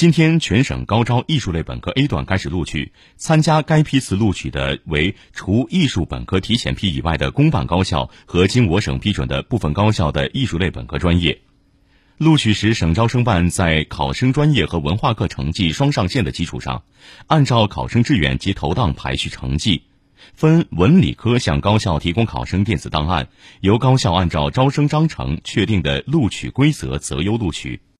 今天全省高招艺术类本科 a 段开始录取参加该批次录取的为除艺术本科提前批以外的公办高校和经我省批准的部分高校的艺术类本科专业。录取时省招生办在考生专业和文化课成绩双上线的基础上按照考生志愿及投档排序成绩分文理科向高校提供考生电子档案由高校按照招生章程确定的录取规则择优录取。